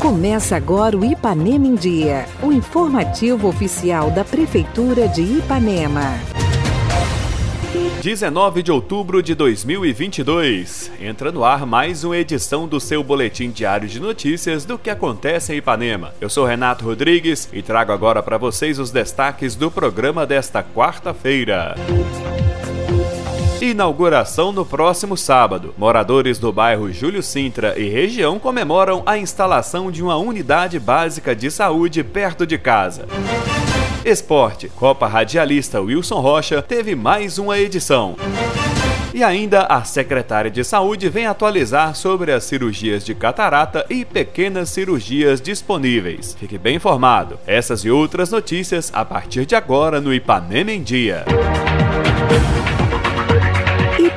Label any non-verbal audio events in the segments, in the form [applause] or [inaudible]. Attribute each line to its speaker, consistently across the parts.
Speaker 1: Começa agora o Ipanema em Dia, o informativo oficial da Prefeitura de Ipanema.
Speaker 2: 19 de outubro de 2022. Entra no ar mais uma edição do seu boletim diário de notícias do que acontece em Ipanema. Eu sou Renato Rodrigues e trago agora para vocês os destaques do programa desta quarta-feira. Inauguração no próximo sábado. Moradores do bairro Júlio Sintra e região comemoram a instalação de uma unidade básica de saúde perto de casa. Esporte. Copa Radialista Wilson Rocha teve mais uma edição. E ainda a secretária de Saúde vem atualizar sobre as cirurgias de catarata e pequenas cirurgias disponíveis. Fique bem informado. Essas e outras notícias a partir de agora no Ipanema em Dia.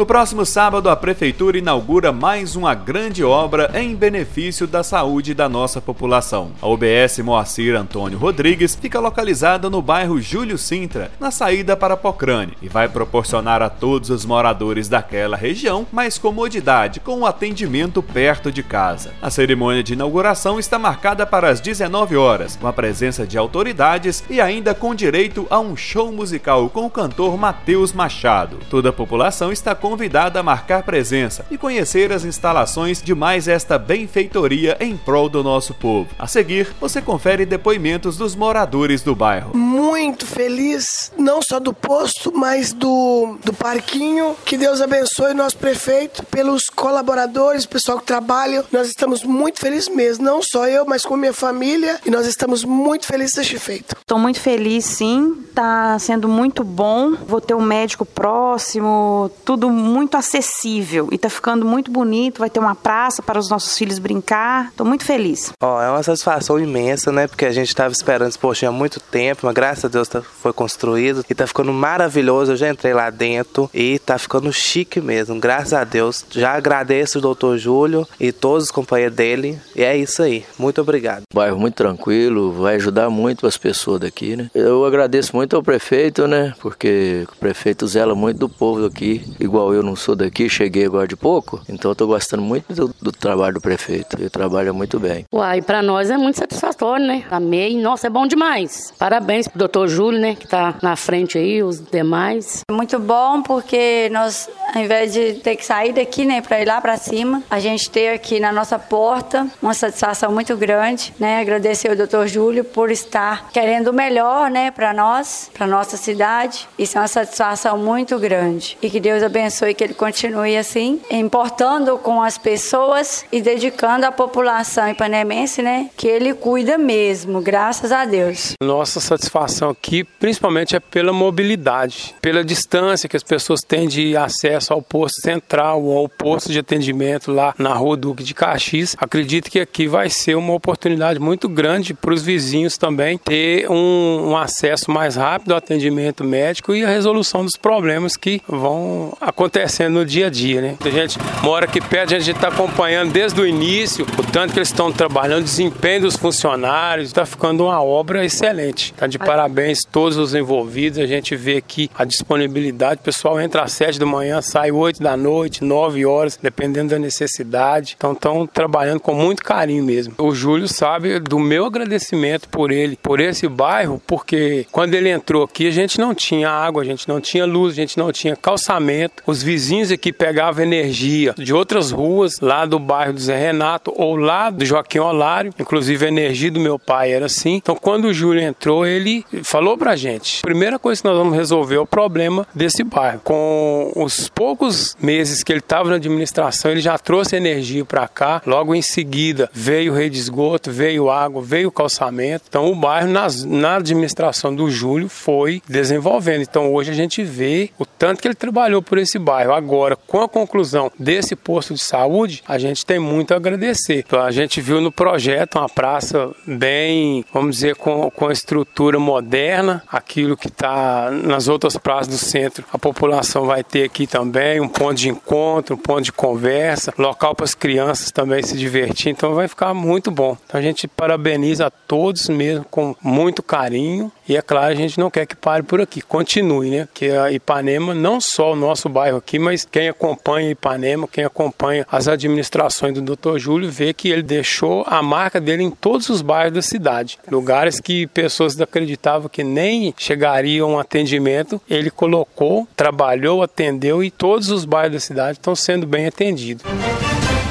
Speaker 2: No próximo sábado, a Prefeitura inaugura mais uma grande obra em benefício da saúde da nossa população. A UBS Moacir Antônio Rodrigues fica localizada no bairro Júlio Sintra, na saída para Pocrane, e vai proporcionar a todos os moradores daquela região mais comodidade com o um atendimento perto de casa. A cerimônia de inauguração está marcada para as 19 horas, com a presença de autoridades e ainda com direito a um show musical com o cantor Matheus Machado. Toda a população está com convidada a marcar presença e conhecer as instalações de mais esta benfeitoria em prol do nosso povo. A seguir, você confere depoimentos dos moradores do bairro.
Speaker 3: Muito feliz, não só do posto, mas do, do parquinho. Que Deus abençoe o nosso prefeito, pelos colaboradores, pessoal que trabalha. Nós estamos muito felizes mesmo, não só eu, mas com minha família, e nós estamos muito felizes deste feito.
Speaker 4: Estou muito feliz, sim. Está sendo muito bom. Vou ter um médico próximo, tudo muito acessível e tá ficando muito bonito. Vai ter uma praça para os nossos filhos brincar. Tô muito feliz.
Speaker 5: Ó, oh, é uma satisfação imensa, né? Porque a gente tava esperando esse postinho há muito tempo, mas graças a Deus tá, foi construído e tá ficando maravilhoso. Eu já entrei lá dentro e tá ficando chique mesmo. Graças a Deus. Já agradeço o doutor Júlio e todos os companheiros dele. E é isso aí. Muito obrigado.
Speaker 6: Bairro muito tranquilo, vai ajudar muito as pessoas daqui, né? Eu agradeço muito ao prefeito, né? Porque o prefeito zela muito do povo aqui, igual eu não sou daqui, cheguei agora de pouco, então eu tô gostando muito do, do trabalho do prefeito. Ele trabalha muito bem.
Speaker 7: Uai, para nós é muito satisfatório, né? Amei, nossa, é bom demais. Parabéns pro doutor Júlio, né, que tá na frente aí, os demais.
Speaker 8: É muito bom porque nós, ao invés de ter que sair daqui, né, para ir lá para cima, a gente ter aqui na nossa porta uma satisfação muito grande, né? Agradecer ao doutor Júlio por estar querendo o melhor, né, para nós, para nossa cidade. Isso é uma satisfação muito grande. E que Deus abençoe abençoe que ele continue assim, importando com as pessoas e dedicando à população ipanemense, né, que ele cuida mesmo, graças a Deus.
Speaker 9: Nossa satisfação aqui, principalmente, é pela mobilidade, pela distância que as pessoas têm de acesso ao posto central ou ao posto de atendimento lá na Rua Duque de Caxias. Acredito que aqui vai ser uma oportunidade muito grande para os vizinhos também ter um, um acesso mais rápido ao atendimento médico e a resolução dos problemas que vão acontecer acontecendo no dia a dia, né? A gente mora aqui perto, a gente está acompanhando desde o início o tanto que eles estão trabalhando, o desempenho dos funcionários, está ficando uma obra excelente. Tá de parabéns todos os envolvidos, a gente vê aqui a disponibilidade, o pessoal entra às sete da manhã, sai oito da noite, nove horas, dependendo da necessidade. Então estão trabalhando com muito carinho mesmo. O Júlio sabe do meu agradecimento por ele, por esse bairro, porque quando ele entrou aqui a gente não tinha água, a gente não tinha luz, a gente não tinha calçamento. Os vizinhos aqui pegavam energia de outras ruas, lá do bairro do Zé Renato ou lá do Joaquim Olário. Inclusive a energia do meu pai era assim. Então quando o Júlio entrou, ele falou pra gente: primeira coisa que nós vamos resolver é o problema desse bairro. Com os poucos meses que ele estava na administração, ele já trouxe energia para cá. Logo em seguida veio rede de esgoto, veio água, veio calçamento. Então o bairro nas, na administração do Júlio foi desenvolvendo. Então hoje a gente vê o tanto que ele trabalhou por esse bairro. Agora, com a conclusão desse posto de saúde, a gente tem muito a agradecer. A gente viu no projeto uma praça bem, vamos dizer, com, com estrutura moderna, aquilo que está nas outras praças do centro, a população vai ter aqui também um ponto de encontro, um ponto de conversa, local para as crianças também se divertir, então vai ficar muito bom. Então a gente parabeniza a todos mesmo com muito carinho E é claro, a gente não quer que pare por aqui, continue, né? Que a Ipanema, não só o nosso bairro aqui, mas quem acompanha Ipanema, quem acompanha as administrações do Dr. Júlio, vê que ele deixou a marca dele em todos os bairros da cidade. Lugares que pessoas acreditavam que nem chegariam a atendimento, ele colocou, trabalhou, atendeu e todos os bairros da cidade estão sendo bem atendidos.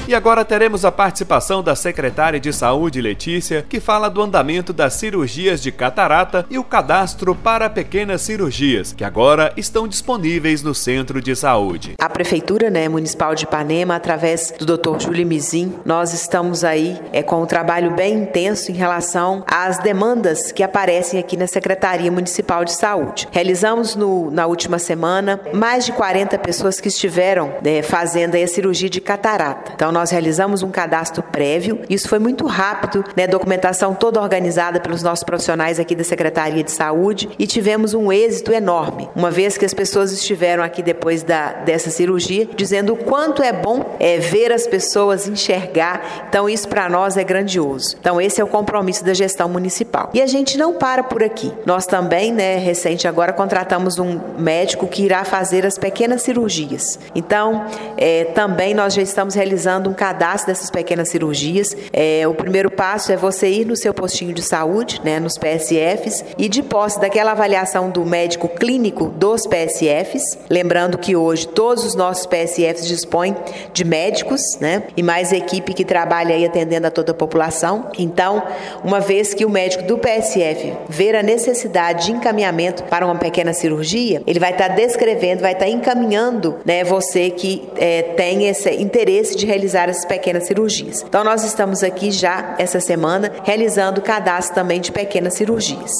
Speaker 2: E agora teremos a participação da secretária de Saúde, Letícia, que fala do andamento das cirurgias de catarata e o cadastro para pequenas cirurgias, que agora estão disponíveis no Centro de Saúde.
Speaker 10: A Prefeitura né, Municipal de Ipanema, através do Dr. Júlio Mizin, nós estamos aí é, com um trabalho bem intenso em relação às demandas que aparecem aqui na Secretaria Municipal de Saúde. Realizamos no, na última semana mais de 40 pessoas que estiveram né, fazendo a cirurgia de catarata. Então, nós realizamos um cadastro prévio. Isso foi muito rápido, né? Documentação toda organizada pelos nossos profissionais aqui da Secretaria de Saúde e tivemos um êxito enorme, uma vez que as pessoas estiveram aqui depois da, dessa cirurgia dizendo o quanto é bom é, ver as pessoas enxergar. Então, isso para nós é grandioso. Então, esse é o compromisso da gestão municipal. E a gente não para por aqui. Nós também, né, recente agora, contratamos um médico que irá fazer as pequenas cirurgias. Então, é, também nós já estamos realizando um cadastro dessas pequenas cirurgias. É, o primeiro passo é você ir no seu postinho de saúde, né, nos PSFs, e de posse daquela avaliação do médico clínico dos PSFs, lembrando que hoje todos os nossos PSFs dispõem de médicos, né, e mais equipe que trabalha aí atendendo a toda a população. Então, uma vez que o médico do PSF ver a necessidade de encaminhamento para uma pequena cirurgia, ele vai estar descrevendo, vai estar encaminhando, né, você que é, tem esse interesse de realizar realizar as pequenas cirurgias. Então, nós estamos aqui já essa semana realizando o cadastro também de pequenas cirurgias.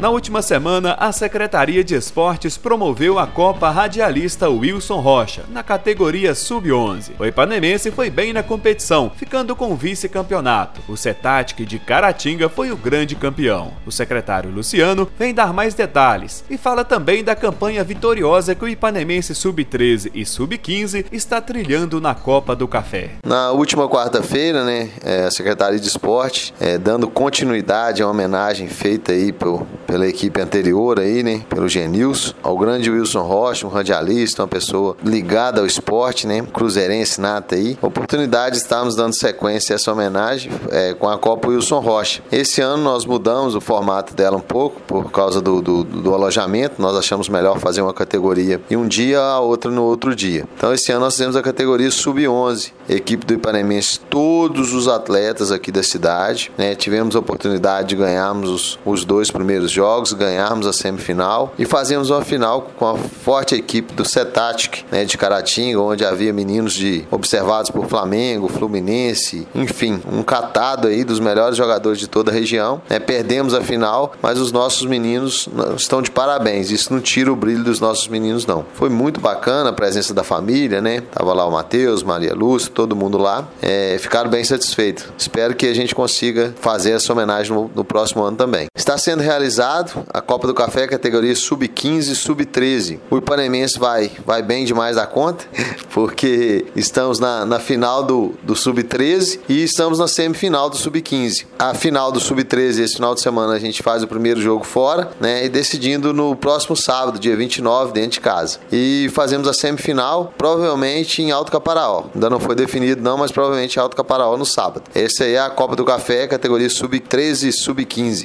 Speaker 2: Na última semana, a Secretaria de Esportes promoveu a Copa Radialista Wilson Rocha, na categoria Sub-11. O Ipanemense foi bem na competição, ficando com o vice-campeonato. O Setatic de Caratinga foi o grande campeão. O secretário Luciano vem dar mais detalhes e fala também da campanha vitoriosa que o Ipanemense Sub-13 e Sub-15 está trilhando na Copa do Café.
Speaker 11: Na última quarta-feira, né, é, a Secretaria de Esporte, é, dando continuidade à homenagem feita aí por pela equipe anterior aí, né? Pelo Genils, ao grande Wilson Rocha, um radialista, uma pessoa ligada ao esporte, né? Cruzeirense nata aí. Oportunidade de estarmos dando sequência a essa homenagem é, com a Copa Wilson Rocha. Esse ano nós mudamos o formato dela um pouco por causa do, do, do alojamento. Nós achamos melhor fazer uma categoria e um dia a outra no outro dia. Então esse ano nós fizemos a categoria sub-11, equipe do Ipanemense, todos os atletas aqui da cidade, né? Tivemos a oportunidade de ganharmos os, os dois primeiros jogos jogos, ganharmos a semifinal e fazíamos uma final com a forte equipe do Cetatic, né, de Caratinga, onde havia meninos de observados por Flamengo, Fluminense, enfim, um catado aí dos melhores jogadores de toda a região. Né, perdemos a final, mas os nossos meninos estão de parabéns. Isso não tira o brilho dos nossos meninos, não. Foi muito bacana a presença da família, né? Tava lá o Matheus, Maria Lúcia, todo mundo lá. É, ficaram bem satisfeitos. Espero que a gente consiga fazer essa homenagem no, no próximo ano também. Está sendo realizado a Copa do Café categoria sub-15 sub-13. O Ipanemense vai, vai bem demais da conta, [laughs] porque estamos na, na final do, do sub-13 e estamos na semifinal do sub-15. A final do sub-13, esse final de semana, a gente faz o primeiro jogo fora, né? E decidindo no próximo sábado, dia 29, dentro de casa. E fazemos a semifinal, provavelmente em Alto Caparaó. Ainda não foi definido, não, mas provavelmente em Alto Caparaó no sábado. Essa aí é a Copa do Café, categoria sub-13 e sub-15.